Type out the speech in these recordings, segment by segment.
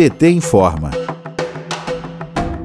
PT informa.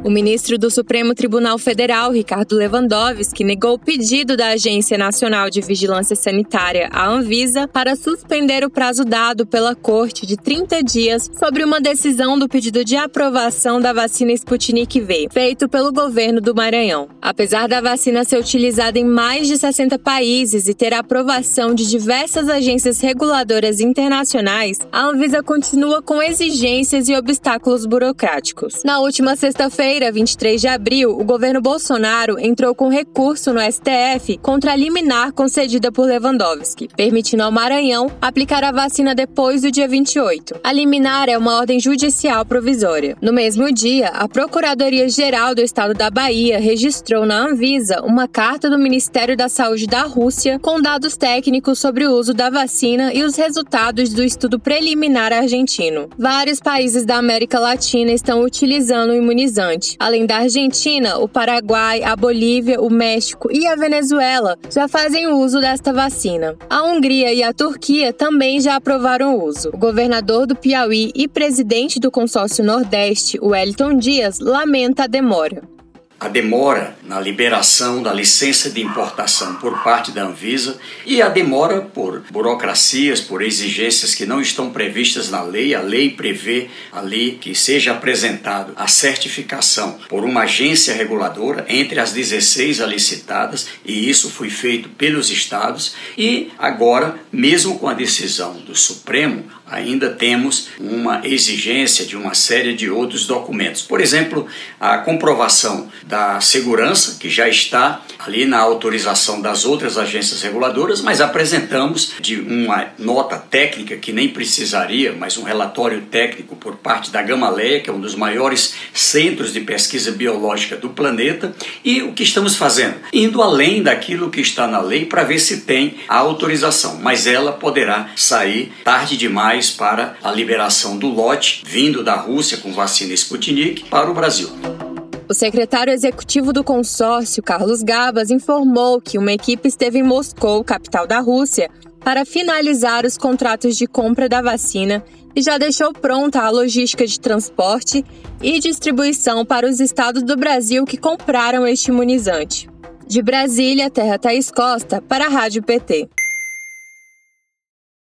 O ministro do Supremo Tribunal Federal, Ricardo Lewandowski, negou o pedido da Agência Nacional de Vigilância Sanitária, a Anvisa, para suspender o prazo dado pela Corte de 30 dias sobre uma decisão do pedido de aprovação da vacina Sputnik V, feito pelo governo do Maranhão. Apesar da vacina ser utilizada em mais de 60 países e ter a aprovação de diversas agências reguladoras internacionais, a Anvisa continua com exigências e obstáculos burocráticos. Na última sexta-feira, quinta-feira, 23 de abril, o governo Bolsonaro entrou com recurso no STF contra a liminar concedida por Lewandowski, permitindo ao Maranhão aplicar a vacina depois do dia 28. A liminar é uma ordem judicial provisória. No mesmo dia, a Procuradoria-Geral do Estado da Bahia registrou na Anvisa uma carta do Ministério da Saúde da Rússia com dados técnicos sobre o uso da vacina e os resultados do estudo preliminar argentino. Vários países da América Latina estão utilizando o imunizante Além da Argentina, o Paraguai, a Bolívia, o México e a Venezuela já fazem uso desta vacina. A Hungria e a Turquia também já aprovaram o uso. O governador do Piauí e presidente do consórcio Nordeste, Wellington Dias, lamenta a demora. A demora na liberação da licença de importação por parte da Anvisa e a demora por burocracias, por exigências que não estão previstas na lei. A lei prevê ali que seja apresentado a certificação por uma agência reguladora entre as 16 alicitadas e isso foi feito pelos estados e agora, mesmo com a decisão do Supremo, ainda temos uma exigência de uma série de outros documentos. Por exemplo, a comprovação da segurança, que já está ali na autorização das outras agências reguladoras, mas apresentamos de uma nota técnica que nem precisaria, mas um relatório técnico por parte da Gamaleia, que é um dos maiores centros de pesquisa biológica do planeta, e o que estamos fazendo? Indo além daquilo que está na lei para ver se tem a autorização, mas ela poderá sair tarde demais para a liberação do lote vindo da Rússia com vacina Sputnik para o Brasil. O secretário executivo do consórcio, Carlos Gabas, informou que uma equipe esteve em Moscou, capital da Rússia, para finalizar os contratos de compra da vacina e já deixou pronta a logística de transporte e distribuição para os estados do Brasil que compraram este imunizante. De Brasília, Terra Thaís Costa, para a Rádio PT.